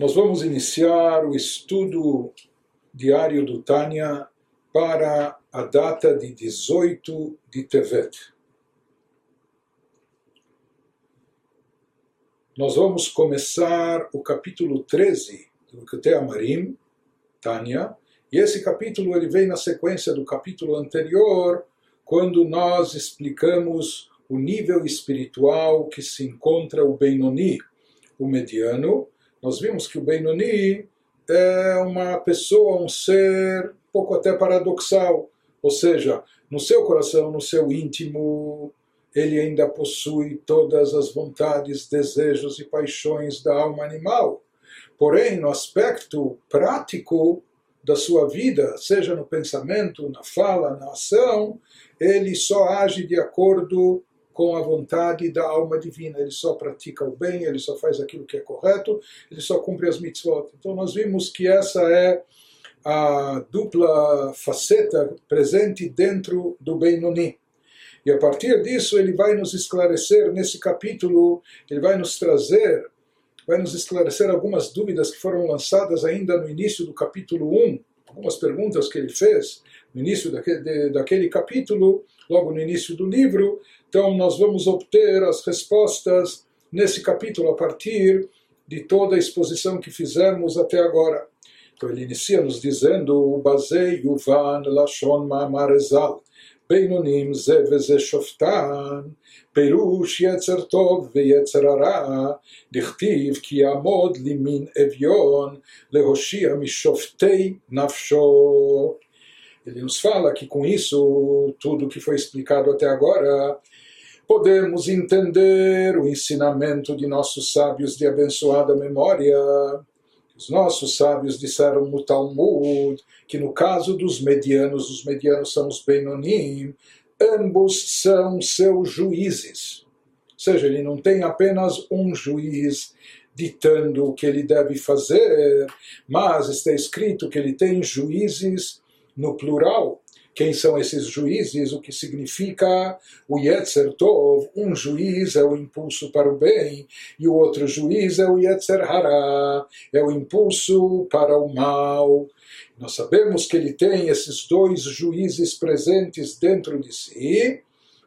Nós vamos iniciar o estudo diário do Tânia para a data de 18 de Tevet. Nós vamos começar o capítulo 13 do Kete Amarim, Tânia, e esse capítulo ele vem na sequência do capítulo anterior, quando nós explicamos o nível espiritual que se encontra o Benoni, o mediano, nós vimos que o Benoni é uma pessoa, um ser pouco até paradoxal, ou seja, no seu coração, no seu íntimo, ele ainda possui todas as vontades, desejos e paixões da alma animal. Porém, no aspecto prático da sua vida, seja no pensamento, na fala, na ação, ele só age de acordo com a vontade da alma divina. Ele só pratica o bem, ele só faz aquilo que é correto, ele só cumpre as mitzvot. Então nós vimos que essa é a dupla faceta presente dentro do Benoni. E a partir disso ele vai nos esclarecer nesse capítulo, ele vai nos trazer, vai nos esclarecer algumas dúvidas que foram lançadas ainda no início do capítulo 1, algumas perguntas que ele fez no início daquele, daquele capítulo, logo no início do livro, então, nós vamos obter as respostas nesse capítulo a partir de toda a exposição que fizemos até agora. Então, ele inicia nos dizendo: Bazei Yuvan Lashon Ma'amarezal. בינונים זה וזה שופטן, פירוש יצר טוב ויצר הרע, דכתיב כי יעמוד למין אביון, להושיע משופטי נפשו. Ele nos fala que com isso, tudo que foi explicado até agora, podemos entender o ensinamento de nossos sábios de abençoada memória. Os nossos sábios disseram no Talmud que no caso dos medianos, os medianos são os Benonim, ambos são seus juízes. Ou seja, ele não tem apenas um juiz ditando o que ele deve fazer, mas está escrito que ele tem juízes no plural, quem são esses juízes, o que significa? O Yetzer Tov, um juiz é o impulso para o bem, e o outro juiz é o Yetzer Hara, é o impulso para o mal. Nós sabemos que ele tem esses dois juízes presentes dentro de si,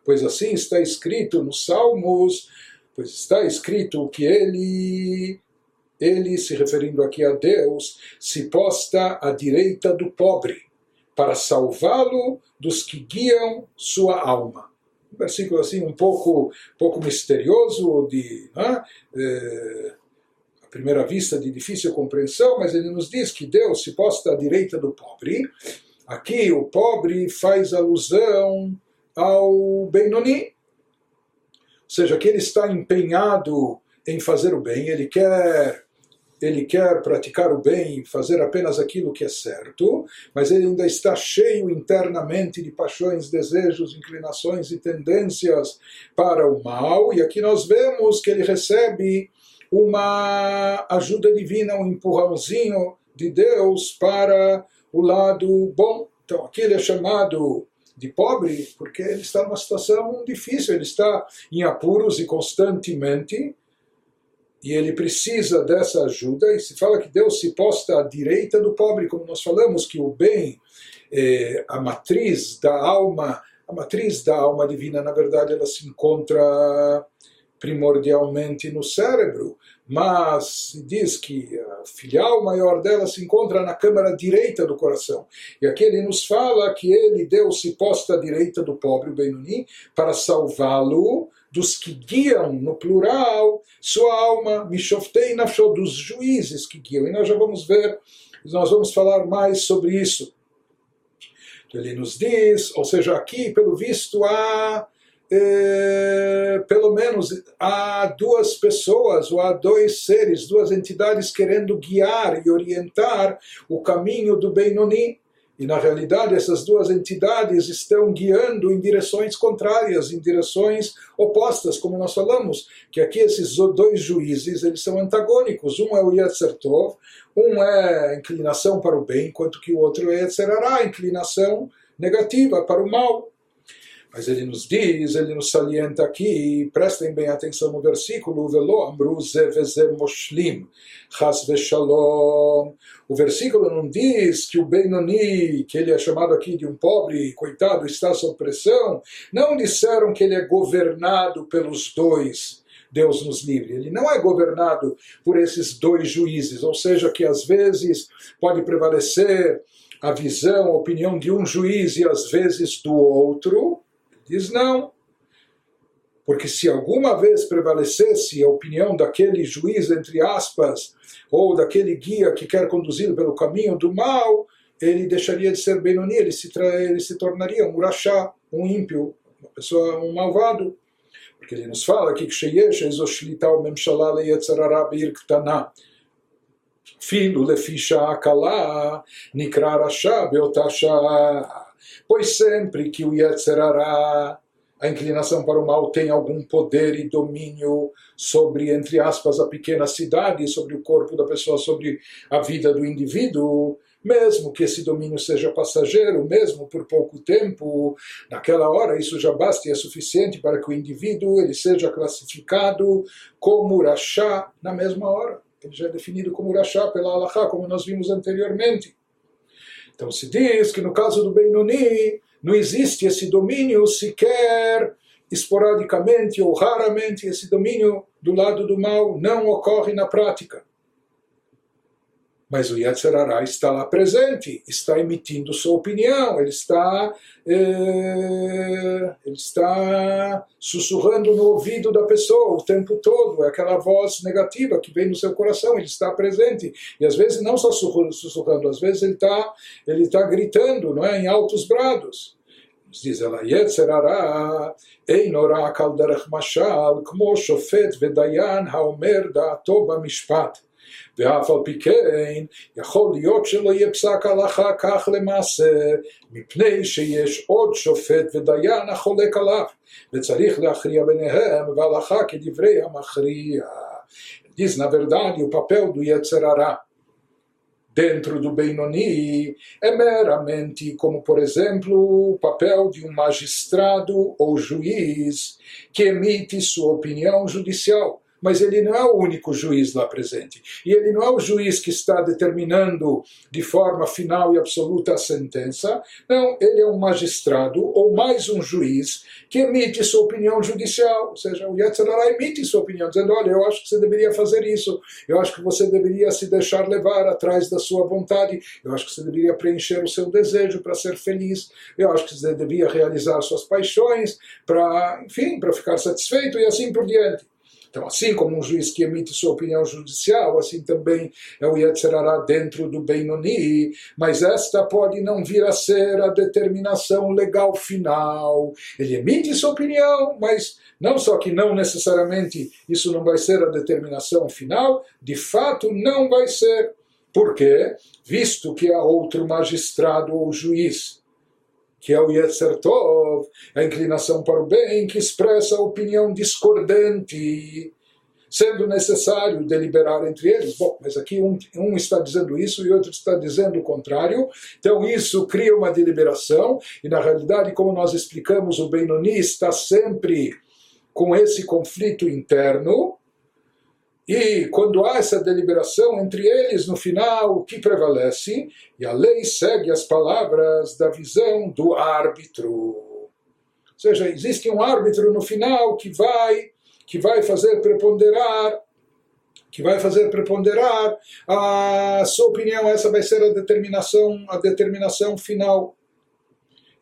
pois assim está escrito nos Salmos, pois está escrito que ele ele, se referindo aqui a Deus, se posta à direita do pobre para salvá-lo dos que guiam sua alma. Um versículo assim um pouco, pouco misterioso, de né, é, à primeira vista de difícil compreensão, mas ele nos diz que Deus se posta à direita do pobre. Aqui o pobre faz alusão ao Benoni, ou seja, que ele está empenhado em fazer o bem, ele quer ele quer praticar o bem, fazer apenas aquilo que é certo, mas ele ainda está cheio internamente de paixões, desejos, inclinações e tendências para o mal, e aqui nós vemos que ele recebe uma ajuda divina, um empurrãozinho de Deus para o lado bom. Então aqui ele é chamado de pobre porque ele está numa situação difícil, ele está em apuros e constantemente e ele precisa dessa ajuda, e se fala que Deus se posta à direita do pobre, como nós falamos, que o bem, é, a matriz da alma, a matriz da alma divina, na verdade, ela se encontra primordialmente no cérebro, mas diz que a filial maior dela se encontra na câmara direita do coração. E aqui ele nos fala que ele, Deus, se posta à direita do pobre, o Benoni, para salvá-lo dos que guiam, no plural, sua alma, Mishoftei Nafsho, dos juízes que guiam. E nós já vamos ver, nós vamos falar mais sobre isso. Ele nos diz, ou seja, aqui, pelo visto, há é, pelo menos há duas pessoas ou há dois seres, duas entidades querendo guiar e orientar o caminho do Benoni. E na realidade essas duas entidades estão guiando em direções contrárias, em direções opostas, como nós falamos, que aqui esses dois juízes eles são antagônicos. Um é o Yetzer Tov, um é inclinação para o bem, enquanto que o outro é Yetzer inclinação negativa para o mal. Mas ele nos diz, ele nos salienta aqui, prestem bem atenção no versículo, Velo amru moshlim, chas veshalom. O versículo não diz que o Benoni, que ele é chamado aqui de um pobre, coitado, está sob pressão. Não disseram que ele é governado pelos dois. Deus nos livre. Ele não é governado por esses dois juízes, ou seja, que às vezes pode prevalecer a visão, a opinião de um juiz e às vezes do outro. Diz não. Porque se alguma vez prevalecesse a opinião daquele juiz, entre aspas, ou daquele guia que quer conduzir pelo caminho do mal, ele deixaria de ser Benoni, ele se, ele se tornaria um urachá, um ímpio, uma pessoa, um malvado. Porque ele nos fala que Ksheyesh Ezoshlitao Memshalá Leyetzerará Filho lefisha akala, nikrarasha beotasha Pois sempre que o Yetzerará, a inclinação para o mal, tem algum poder e domínio sobre, entre aspas, a pequena cidade, sobre o corpo da pessoa, sobre a vida do indivíduo, mesmo que esse domínio seja passageiro, mesmo por pouco tempo, naquela hora isso já basta e é suficiente para que o indivíduo ele seja classificado como urachá na mesma hora. Ele já é definido como urachá pela Alachá, como nós vimos anteriormente. Então se diz que no caso do Benoni não existe esse domínio sequer esporadicamente ou raramente, esse domínio do lado do mal não ocorre na prática. Mas o Yetzer Hará está lá presente, está emitindo sua opinião, ele está, é, ele está sussurrando no ouvido da pessoa o tempo todo, é aquela voz negativa que vem no seu coração, ele está presente. E às vezes não só sussurrando, às vezes ele está ele está gritando não é, em altos brados diz ela, Yetzer Hará, Einorá Kalderach Mashal, Kmo Shofet Vedayan Haomer Da'atoba Mishpat. ואף על פי כן יכול להיות שלא יהיה פסק הלכה כך למעשה מפני שיש עוד שופט ודיין החולק עליו וצריך להכריע ביניהם והלכה כדברי המכריע. Diz, na verdade, o papel do Yetzerará dentro do Benoni é meramente como, por exemplo, o papel de um magistrado ou juiz que emite sua opinião judicial mas ele não é o único juiz lá presente. E ele não é o juiz que está determinando de forma final e absoluta a sentença. Não, ele é um magistrado ou mais um juiz que emite sua opinião judicial. Ou seja, o Yetzirah emite sua opinião, dizendo: olha, eu acho que você deveria fazer isso, eu acho que você deveria se deixar levar atrás da sua vontade, eu acho que você deveria preencher o seu desejo para ser feliz, eu acho que você deveria realizar suas paixões para, enfim, para ficar satisfeito e assim por diante. Então, assim como um juiz que emite sua opinião judicial, assim também é o Yetzerará dentro do Benoni, mas esta pode não vir a ser a determinação legal final. Ele emite sua opinião, mas não só que não necessariamente isso não vai ser a determinação final, de fato não vai ser. Por quê? Visto que há outro magistrado ou juiz que é o Yetzer Tov, a inclinação para o bem, que expressa a opinião discordante, sendo necessário deliberar entre eles. Bom, mas aqui um, um está dizendo isso e outro está dizendo o contrário, então isso cria uma deliberação, e na realidade, como nós explicamos, o Benoni está sempre com esse conflito interno, e quando há essa deliberação entre eles, no final, o que prevalece? E a lei segue as palavras da visão do árbitro. Ou seja, existe um árbitro no final que vai, que vai fazer preponderar que vai fazer preponderar a sua opinião, essa vai ser a determinação, a determinação final.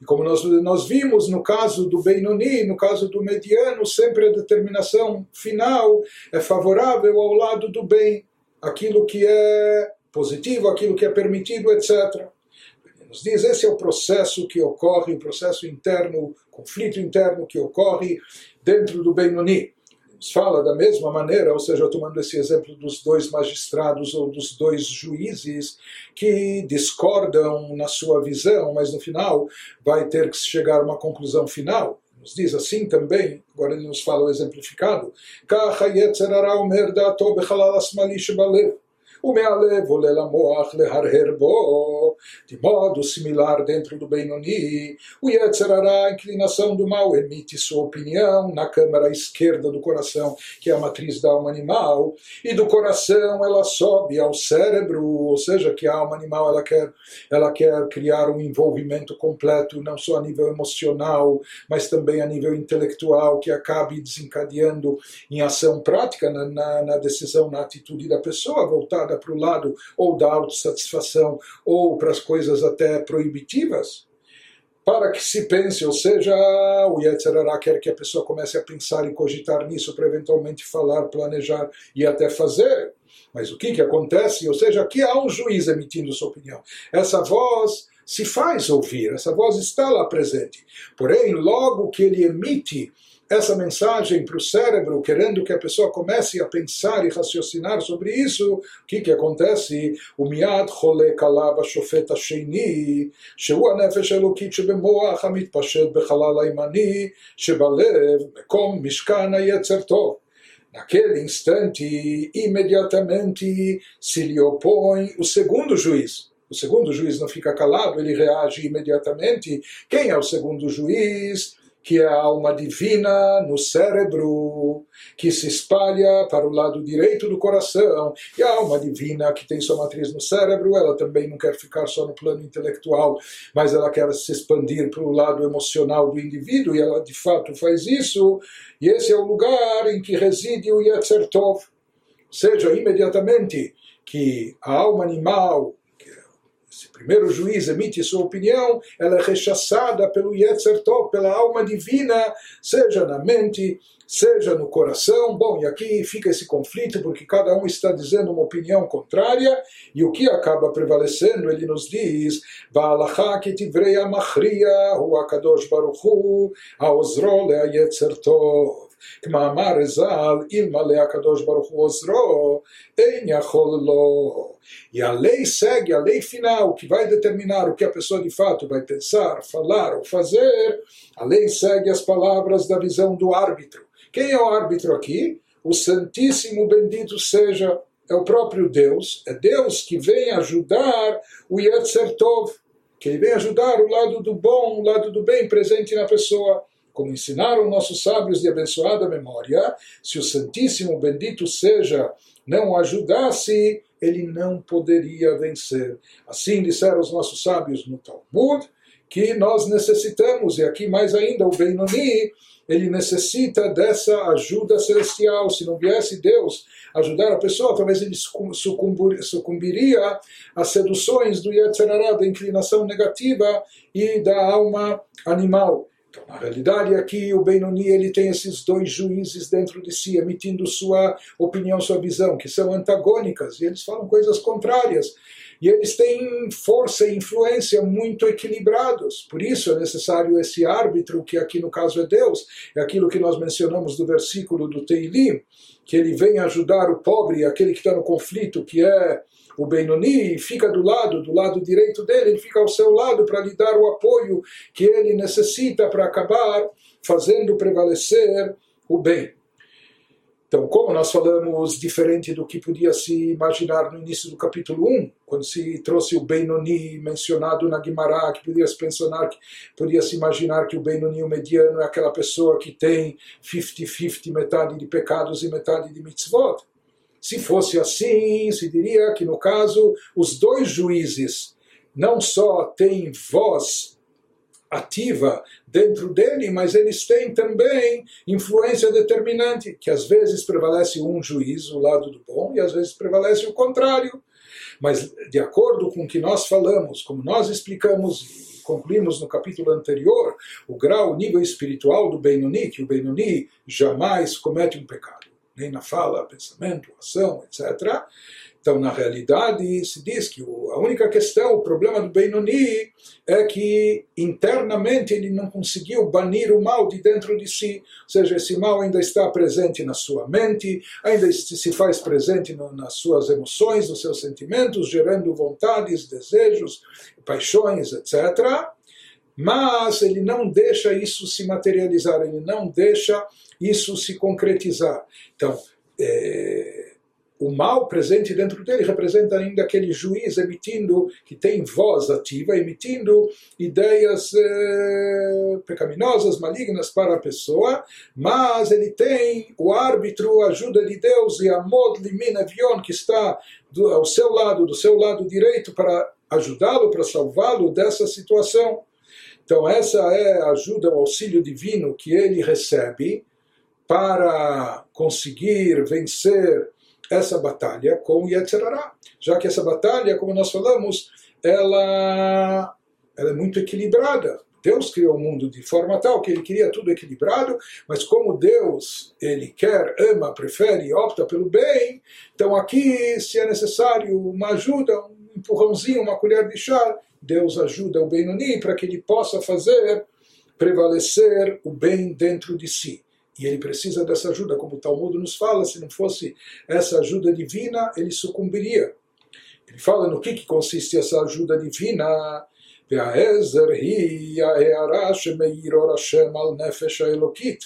E como nós, nós vimos no caso do Benoni, no caso do mediano, sempre a determinação final é favorável ao lado do bem, aquilo que é positivo, aquilo que é permitido, etc. Nos diz, esse é o processo que ocorre, o processo interno, o conflito interno que ocorre dentro do Benoni fala da mesma maneira, ou seja, tomando esse exemplo dos dois magistrados ou dos dois juízes que discordam na sua visão, mas no final vai ter que chegar a uma conclusão final. Nos diz assim também, agora ele nos fala o exemplificado, ומהלב עולה למוח להרהר בו, de modo similar dentro do Benoni, o Yetzer Hará, a inclinação do mal, emite sua opinião na câmara esquerda do coração, que é a matriz da alma animal, e do coração ela sobe ao cérebro, ou seja, que a alma animal ela quer, ela quer criar um envolvimento completo, não só a nível emocional, mas também a nível intelectual, que acabe desencadeando em ação prática na, na, na decisão, na atitude da pessoa, voltada para o lado ou da autossatisfação ou para as coisas até proibitivas, para que se pense, ou seja, o Yetzirará quer que a pessoa comece a pensar e cogitar nisso para eventualmente falar, planejar e até fazer. Mas o que, que acontece? Ou seja, aqui há um juiz emitindo sua opinião. Essa voz se faz ouvir, essa voz está lá presente. Porém, logo que ele emite essa mensagem para o cérebro, querendo que a pessoa comece a pensar e raciocinar sobre isso, o que, que acontece? O miad chole kalav השופט השני, שהוא הנפש האלוקית שבמוח המתפשט בחלל הימני, שבלב, מקום משכן היצר טוב. Naquele instante, imediatamente se lhe opõe o segundo juiz. O segundo juiz não fica calado, ele reage imediatamente. Quem é o segundo juiz? Que é a alma divina no cérebro, que se espalha para o lado direito do coração, e a alma divina que tem sua matriz no cérebro, ela também não quer ficar só no plano intelectual, mas ela quer se expandir para o lado emocional do indivíduo, e ela de fato faz isso, e esse é o lugar em que reside o Yetzer Tov. Seja, imediatamente que a alma animal esse primeiro juiz emite sua opinião, ela é rechaçada pelo Yetzer Tov, pela alma divina, seja na mente, seja no coração. Bom, e aqui fica esse conflito, porque cada um está dizendo uma opinião contrária, e o que acaba prevalecendo, ele nos diz, Ba'alacha ketivrei amachria, hu akadosh baruch hu, haozro le'ayetzer tov. כמאמר ז"ל, אלמלא הקדוש ברוך הוא עוזרו, אין יכול לו. E a lei segue, a lei final, que vai determinar o que a pessoa de fato vai pensar, falar ou fazer, a lei segue as palavras da visão do árbitro. Quem é o árbitro aqui? O Santíssimo Bendito seja, é o próprio Deus, é Deus que vem ajudar o Yetzer Tov, que ele vem ajudar o lado do bom, o lado do bem presente na pessoa como ensinaram nossos sábios de abençoada memória, se o Santíssimo Bendito seja não ajudasse, ele não poderia vencer. Assim disseram os nossos sábios no Talmud, que nós necessitamos, e aqui mais ainda o Benoni, ele necessita dessa ajuda celestial. Se não viesse Deus ajudar a pessoa, talvez ele sucumbiria às seduções do Yetzirará, da inclinação negativa e da alma animal. Então, na realidade, aqui o Benoni ele tem esses dois juízes dentro de si, emitindo sua opinião, sua visão, que são antagônicas, e eles falam coisas contrárias. E eles têm força e influência muito equilibrados. Por isso é necessário esse árbitro, que aqui no caso é Deus, é aquilo que nós mencionamos do versículo do Teilim, que ele vem ajudar o pobre, aquele que está no conflito, que é o Benoni fica do lado, do lado direito dele, ele fica ao seu lado para lhe dar o apoio que ele necessita para acabar fazendo prevalecer o bem. Então, como nós falamos, diferente do que podia se imaginar no início do capítulo 1, quando se trouxe o Benoni mencionado na Guimará, que podia se pensar que podia se imaginar que o Benoni, o mediano, é aquela pessoa que tem 50-50, metade de pecados e metade de mitzvot. Se fosse assim, se diria que no caso os dois juízes não só têm voz ativa dentro dele, mas eles têm também influência determinante, que às vezes prevalece um juiz, o lado do bom, e às vezes prevalece o contrário. Mas de acordo com o que nós falamos, como nós explicamos e concluímos no capítulo anterior, o grau, o nível espiritual do Benoni, que o Benoni jamais comete um pecado nem na fala, pensamento, ação, etc. Então, na realidade, se diz que a única questão, o problema do Benoni é que internamente ele não conseguiu banir o mal de dentro de si, ou seja, esse mal ainda está presente na sua mente, ainda se faz presente nas suas emoções, nos seus sentimentos, gerando vontades, desejos, paixões, etc mas ele não deixa isso se materializar, ele não deixa isso se concretizar. Então, é, o mal presente dentro dele representa ainda aquele juiz emitindo, que tem voz ativa, emitindo ideias eh, pecaminosas, malignas para a pessoa, mas ele tem o árbitro, a ajuda de Deus e a mod limin avion, que está do, ao seu lado, do seu lado direito, para ajudá-lo, para salvá-lo dessa situação. Então, essa é a ajuda, o auxílio divino que ele recebe para conseguir vencer essa batalha com Yetzirará. Já que essa batalha, como nós falamos, ela, ela é muito equilibrada. Deus criou o mundo de forma tal que ele queria tudo equilibrado, mas como Deus ele quer, ama, prefere, opta pelo bem, então aqui, se é necessário uma ajuda, um empurrãozinho, uma colher de chá, Deus ajuda o Benoni para que ele possa fazer prevalecer o bem dentro de si. E ele precisa dessa ajuda, como o Talmud nos fala, se não fosse essa ajuda divina, ele sucumbiria. Ele fala no que, que consiste essa ajuda divina. והעזר היא ההערה שמאיר אור השם על נפש האלוקית,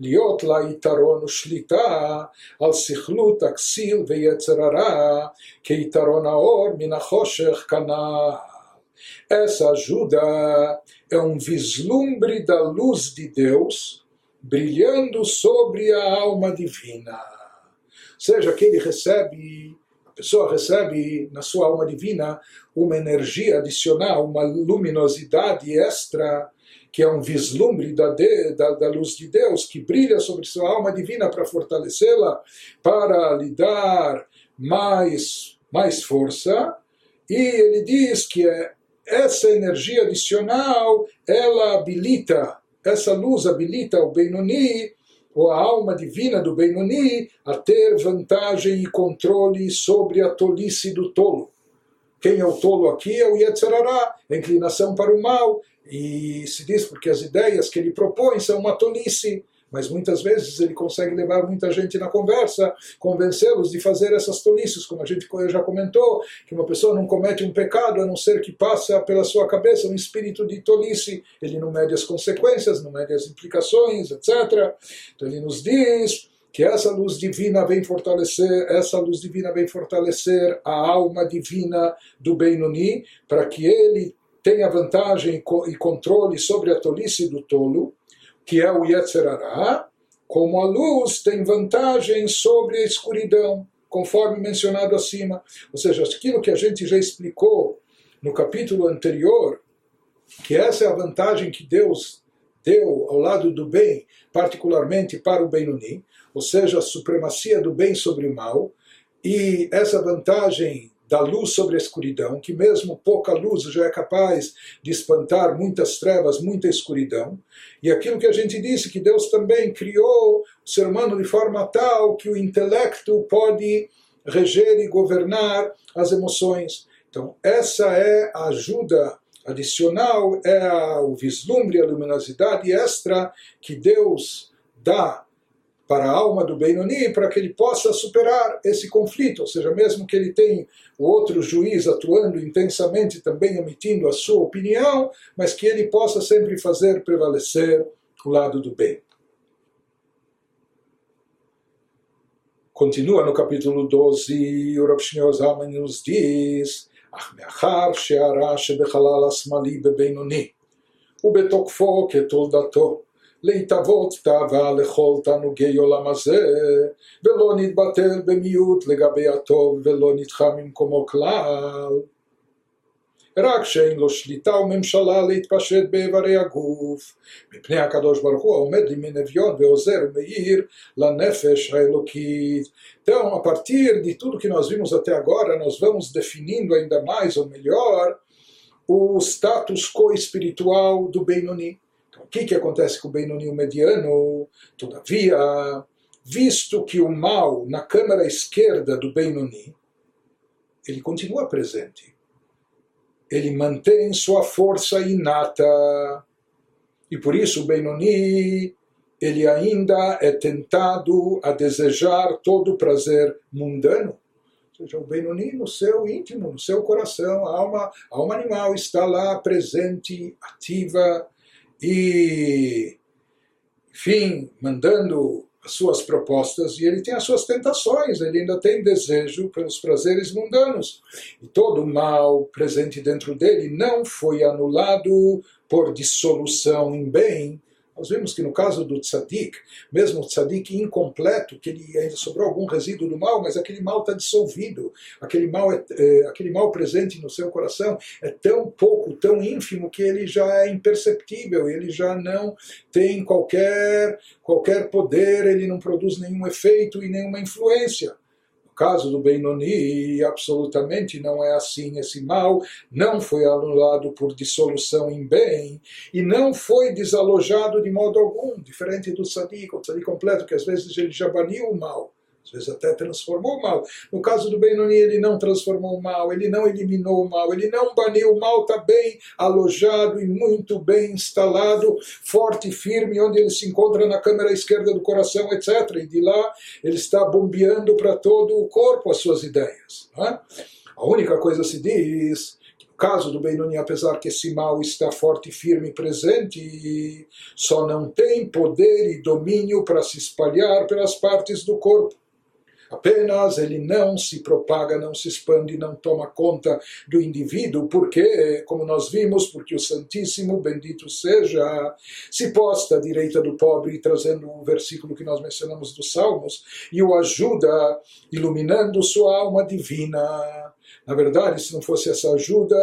להיות לה יתרון ושליטה על סכלות הכסיל ויצר הרע, כיתרון האור מן החושך כנ"ל. Essa ajuda é um vislumbre da luz de Deus brilhando sobre a alma divina. Ou seja, que ele recebe, a pessoa recebe na sua alma divina uma energia adicional, uma luminosidade extra, que é um vislumbre da, de, da, da luz de Deus, que brilha sobre sua alma divina para fortalecê-la, para lhe dar mais, mais força. E ele diz que é, essa energia adicional, ela habilita essa luz habilita o Benoni, ou a alma divina do Benoni, a ter vantagem e controle sobre a tolice do tolo. Quem é o tolo aqui é o Yetzerará, a inclinação para o mal, e se diz porque as ideias que ele propõe são uma tolice mas muitas vezes ele consegue levar muita gente na conversa, convencê-los de fazer essas tolices, como a gente já comentou, que uma pessoa não comete um pecado a não ser que passa pela sua cabeça um espírito de tolice, ele não mede as consequências, não mede as implicações, etc. Então ele nos diz que essa luz divina vem fortalecer, essa luz divina vem fortalecer a alma divina do Benoni, para que ele tenha vantagem e controle sobre a tolice do tolo, que é o Yetzerará, como a luz tem vantagem sobre a escuridão, conforme mencionado acima. Ou seja, aquilo que a gente já explicou no capítulo anterior, que essa é a vantagem que Deus deu ao lado do bem, particularmente para o Benoni, ou seja, a supremacia do bem sobre o mal, e essa vantagem da luz sobre a escuridão, que mesmo pouca luz já é capaz de espantar muitas trevas, muita escuridão. E aquilo que a gente disse, que Deus também criou o ser humano de forma tal que o intelecto pode reger e governar as emoções. Então, essa é a ajuda adicional, é o vislumbre, a luminosidade extra que Deus dá para a alma do Benoni para que ele possa superar esse conflito, ou seja, mesmo que ele tenha o outro juiz atuando intensamente também emitindo a sua opinião, mas que ele possa sempre fazer prevalecer o lado do bem. Continua no capítulo 12, o Rav Shneor Zalman nos diz, אך מאחר שהרע שבחלל השמאלי בבינוני ובתוקפו כתולדתו להתאבות תאווה לכל תענוגי עולם הזה, ולא נתבטל במיעוט לגבי הטוב, ולא נדחה ממקומו כלל. רק שאין לו שליטה וממשלה להתפשט באיברי הגוף, מפני הקדוש ברוך הוא העומד לימין אביון ועוזר ומאיר לנפש האלוקית. Então, a partir de tudo que nós vimos até agora, nós vamos definindo ainda mais ou melhor o status quo espiritual do Benoni. O que, que acontece com o Benoni mediano? Todavia, visto que o mal na câmara esquerda do Benoni, ele continua presente. Ele mantém sua força inata. E por isso o Benoni, ele ainda é tentado a desejar todo o prazer mundano. Ou seja, o Benoni no seu íntimo, no seu coração, a alma, a alma animal está lá presente, ativa, e, enfim, mandando as suas propostas e ele tem as suas tentações, ele ainda tem desejo pelos prazeres mundanos. E todo o mal presente dentro dele não foi anulado por dissolução em bem, nós vimos que no caso do tzadik, mesmo o tzadik incompleto, que ele ainda sobrou algum resíduo do mal, mas aquele mal está dissolvido, aquele mal, é, é, aquele mal presente no seu coração é tão pouco, tão ínfimo, que ele já é imperceptível, ele já não tem qualquer, qualquer poder, ele não produz nenhum efeito e nenhuma influência caso do Benoni, absolutamente não é assim. Esse mal não foi anulado por dissolução em bem e não foi desalojado de modo algum, diferente do Sadiq, o Sadiq completo, que às vezes ele já baniu o mal às vezes até transformou o mal. No caso do Benoni, ele não transformou o mal, ele não eliminou o mal, ele não baniu o mal, está bem alojado e muito bem instalado, forte e firme, onde ele se encontra na câmara esquerda do coração, etc. E de lá ele está bombeando para todo o corpo as suas ideias. É? A única coisa se diz caso do Benoni, apesar que esse mal está forte, firme e presente, só não tem poder e domínio para se espalhar pelas partes do corpo. Apenas ele não se propaga, não se expande, não toma conta do indivíduo, porque, como nós vimos, porque o Santíssimo, bendito seja, se posta à direita do pobre, trazendo o versículo que nós mencionamos dos Salmos, e o ajuda, iluminando sua alma divina. Na verdade, se não fosse essa ajuda,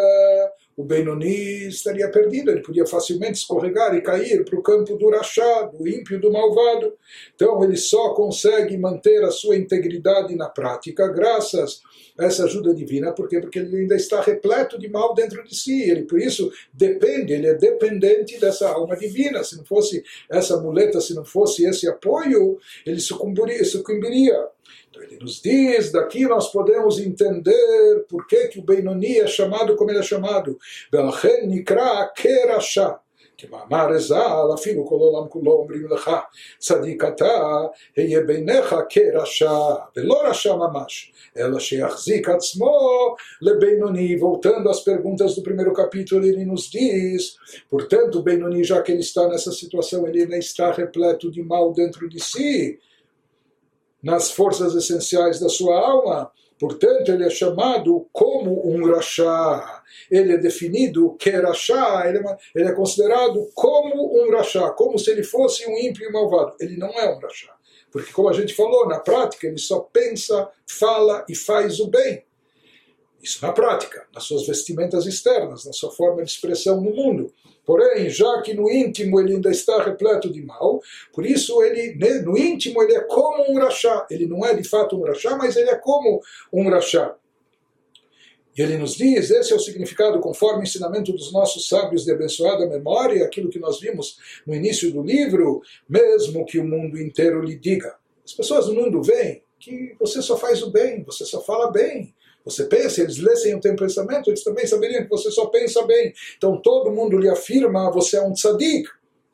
o Benoni estaria perdido, ele podia facilmente escorregar e cair para o campo do rachado, do ímpio, do malvado. Então ele só consegue manter a sua integridade na prática graças a essa ajuda divina, por quê? Porque ele ainda está repleto de mal dentro de si, ele por isso depende, ele é dependente dessa alma divina. Se não fosse essa muleta, se não fosse esse apoio, ele sucumbiria. sucumbiria. Então ele nos diz, daqui nós podemos entender por que, que o Benoni é chamado como ele é chamado. Velchen nikra kerasha. כמאמר הז"ל, אפילו כל עולם כולו אומרים לך, צדיק אתה, היה בעיניך כרשע, ולא רשע ממש, אלא שיחזיק עצמו לבינוני. Voltando às perguntas do primeiro capítulo, ele nos diz, portanto, Benoni, já que ele está nessa situação, ele ainda está repleto de mal dentro de si, nas forças essenciais da sua alma. Portanto, ele é chamado como um rachá. Ele é definido que rachá, ele, é, ele é considerado como um rachá, como se ele fosse um ímpio e malvado. Ele não é um rachá. Porque, como a gente falou, na prática ele só pensa, fala e faz o bem. Isso na prática, nas suas vestimentas externas, na sua forma de expressão no mundo. Porém, já que no íntimo ele ainda está repleto de mal, por isso ele, né, no íntimo ele é como um rachá. Ele não é de fato um rachá, mas ele é como um rachá. E ele nos diz, esse é o significado conforme o ensinamento dos nossos sábios de abençoada memória, aquilo que nós vimos no início do livro, mesmo que o mundo inteiro lhe diga. As pessoas do mundo veem que você só faz o bem, você só fala bem, você pensa, eles lessem o teu pensamento, eles também saberiam que você só pensa bem. Então todo mundo lhe afirma, você é um tzadik.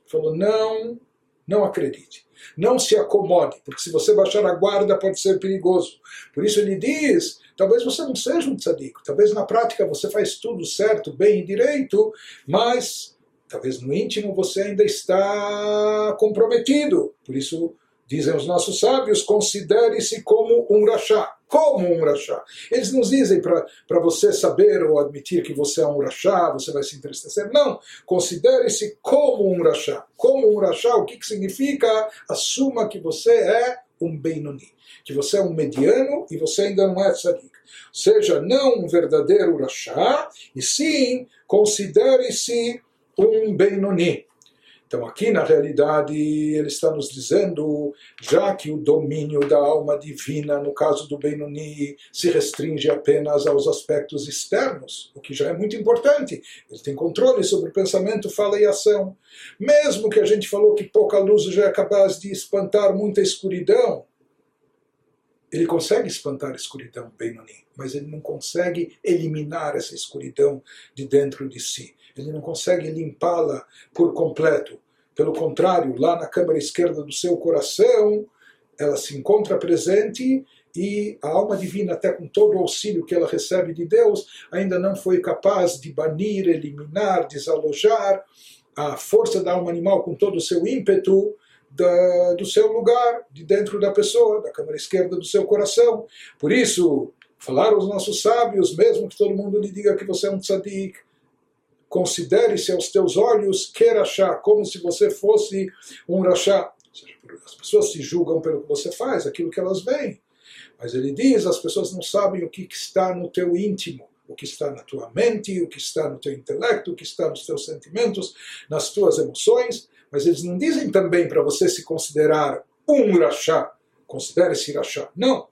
Falou, não, não acredite. Não se acomode, porque se você baixar a guarda pode ser perigoso. Por isso ele diz, talvez você não seja um tzadik, talvez na prática você faz tudo certo, bem e direito, mas talvez no íntimo você ainda está comprometido. Por isso Dizem os nossos sábios, considere-se como um rachá. Como um rachá. Eles nos dizem para você saber ou admitir que você é um rachá, você vai se entristecer. Não. Considere-se como um rachá. Como um rachá, o que, que significa? Assuma que você é um Benoni. Que você é um mediano e você ainda não é tzadik. Seja, não um verdadeiro rachá, e sim considere-se um Benoni. Então, aqui na realidade, ele está nos dizendo, já que o domínio da alma divina, no caso do Benoni, se restringe apenas aos aspectos externos, o que já é muito importante. Ele tem controle sobre o pensamento, fala e ação. Mesmo que a gente falou que pouca luz já é capaz de espantar muita escuridão, ele consegue espantar a escuridão, Benoni, mas ele não consegue eliminar essa escuridão de dentro de si ele não consegue limpá-la por completo. Pelo contrário, lá na câmara esquerda do seu coração, ela se encontra presente e a alma divina, até com todo o auxílio que ela recebe de Deus, ainda não foi capaz de banir, eliminar, desalojar a força da alma animal com todo o seu ímpeto, da, do seu lugar, de dentro da pessoa, da câmara esquerda do seu coração. Por isso, falaram os nossos sábios, mesmo que todo mundo lhe diga que você é um tzadik, considere-se aos teus olhos que rachá, como se você fosse um rachá. As pessoas se julgam pelo que você faz, aquilo que elas veem. Mas ele diz, as pessoas não sabem o que está no teu íntimo o que está na tua mente, o que está no teu intelecto, o que está nos teus sentimentos, nas tuas emoções, mas eles não dizem também para você se considerar um rachá, considere-se rachá. Não.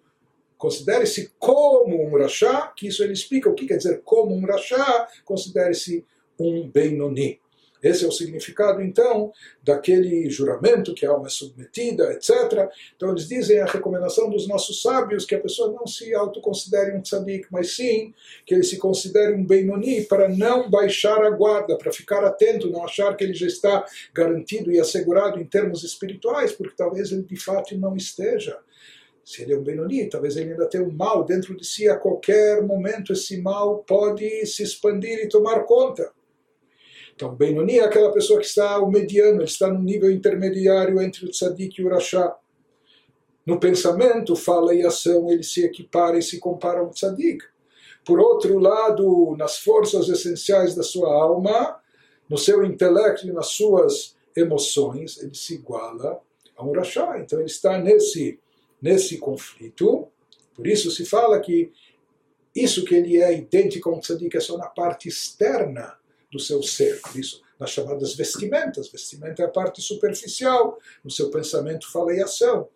Considere-se como um rachá, que isso ele explica o que quer dizer como um rachá, considere-se um Benoni. Esse é o significado, então, daquele juramento que a alma é submetida, etc. Então, eles dizem a recomendação dos nossos sábios que a pessoa não se autoconsidere um tzadik, mas sim que ele se considere um Benoni para não baixar a guarda, para ficar atento, não achar que ele já está garantido e assegurado em termos espirituais, porque talvez ele de fato não esteja. Se ele é um Benoni, talvez ele ainda tenha um mal dentro de si, a qualquer momento esse mal pode se expandir e tomar conta. Então, Benoni é aquela pessoa que está o mediano, ele está no nível intermediário entre o tzadik e o rachá. No pensamento, fala e ação, ele se equipara e se compara a um tzadik. Por outro lado, nas forças essenciais da sua alma, no seu intelecto e nas suas emoções, ele se iguala a um rachá. Então, ele está nesse, nesse conflito. Por isso se fala que isso que ele é idêntico a um tzadik é só na parte externa do seu ser. Por isso, nas chamadas vestimentas. Vestimenta é a parte superficial. No seu pensamento, fala e ação.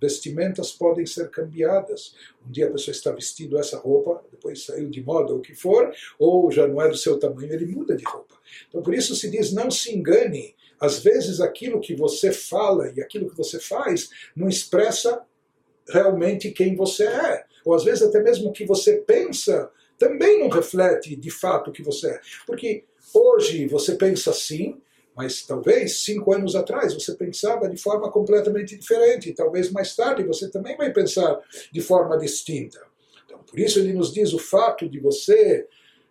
Vestimentas podem ser cambiadas. Um dia a pessoa está vestindo essa roupa, depois saiu de moda ou o que for, ou já não é do seu tamanho, ele muda de roupa. Então por isso se diz: não se engane. Às vezes aquilo que você fala e aquilo que você faz não expressa realmente quem você é. Ou às vezes até mesmo o que você pensa também não reflete de fato o que você é. Porque Hoje você pensa assim, mas talvez cinco anos atrás você pensava de forma completamente diferente. Talvez mais tarde você também vai pensar de forma distinta. Então, por isso ele nos diz o fato de você,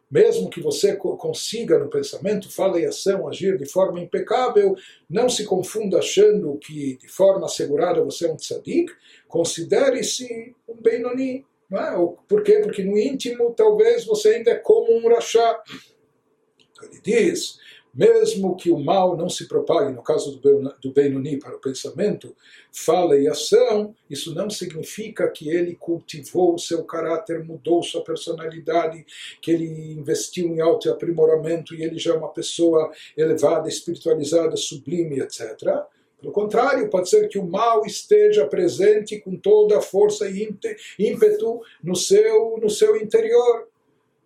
mesmo que você consiga no pensamento, fala e ação, agir de forma impecável, não se confunda achando que de forma assegurada você é um tzadik, considere-se um Benoni. Não é? Por quê? Porque no íntimo talvez você ainda é como um rachá. Ele diz, mesmo que o mal não se propague, no caso do Benoni, para o pensamento, fala e ação, isso não significa que ele cultivou o seu caráter, mudou sua personalidade, que ele investiu em autoaprimoramento e ele já é uma pessoa elevada, espiritualizada, sublime, etc. Pelo contrário, pode ser que o mal esteja presente com toda a força e ímpeto no seu, no seu interior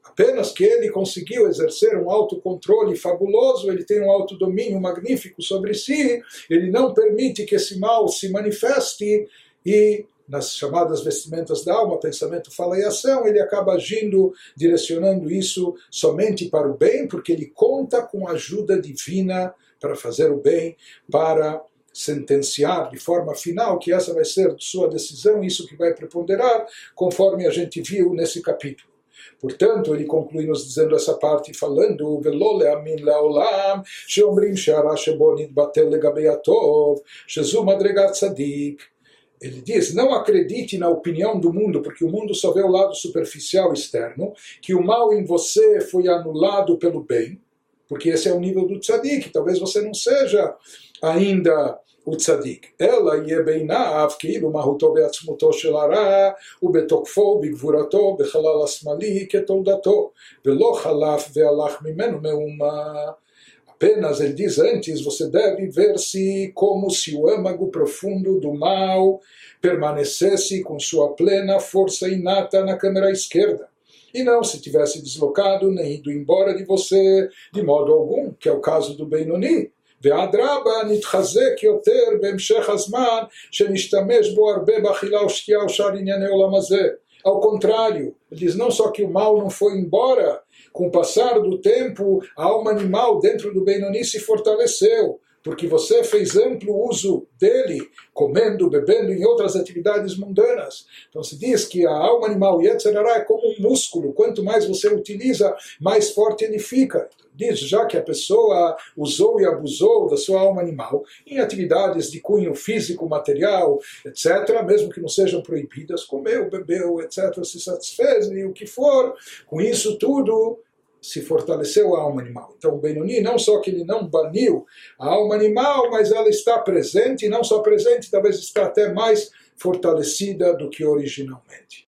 apenas que ele conseguiu exercer um autocontrole fabuloso, ele tem um autodomínio magnífico sobre si, ele não permite que esse mal se manifeste e nas chamadas vestimentas da alma, pensamento, fala e ação, ele acaba agindo, direcionando isso somente para o bem, porque ele conta com a ajuda divina para fazer o bem, para sentenciar de forma final que essa vai ser sua decisão, isso que vai preponderar, conforme a gente viu nesse capítulo. Portanto, ele conclui nos dizendo essa parte, falando, madregat. Ele diz: não acredite na opinião do mundo, porque o mundo só vê o lado superficial externo, que o mal em você foi anulado pelo bem porque esse é o nível do tzadik. Talvez você não seja ainda הוא צדיק, אלא יהיה בעיניו כאילו מהותו ועצמותו של הרע ובתוקפו בגבורתו בחלל השמאלי כתולדתו ולא חלף והלך ממנו מאומה Apenas ele diz antes, você deve ver-se como se o âmago profundo do mal permanecesse com sua plena força inata na câmara esquerda, e não se tivesse deslocado nem ido embora de você de modo algum, que é o caso do Benoni, ואדרבה נתחזק יותר בהמשך הזמן שנשתמש בו הרבה באכילה ושתייה ושאר ענייני עולם הזה. Ao contrário, ele diz não só que o mal não foi embora, com o passar do tempo, a alma animal dentro do Benoni se fortaleceu, porque você fez amplo uso dele, comendo, bebendo, em outras atividades mundanas. Então se diz que a alma animal, Yetzirará, é como um músculo, quanto mais você utiliza, mais forte ele fica diz já que a pessoa usou e abusou da sua alma animal em atividades de cunho físico, material, etc., mesmo que não sejam proibidas, comeu, bebeu, etc., se satisfez e o que for, com isso tudo se fortaleceu a alma animal. Então o Benoni não só que ele não baniu a alma animal, mas ela está presente, e não só presente, talvez está até mais fortalecida do que originalmente.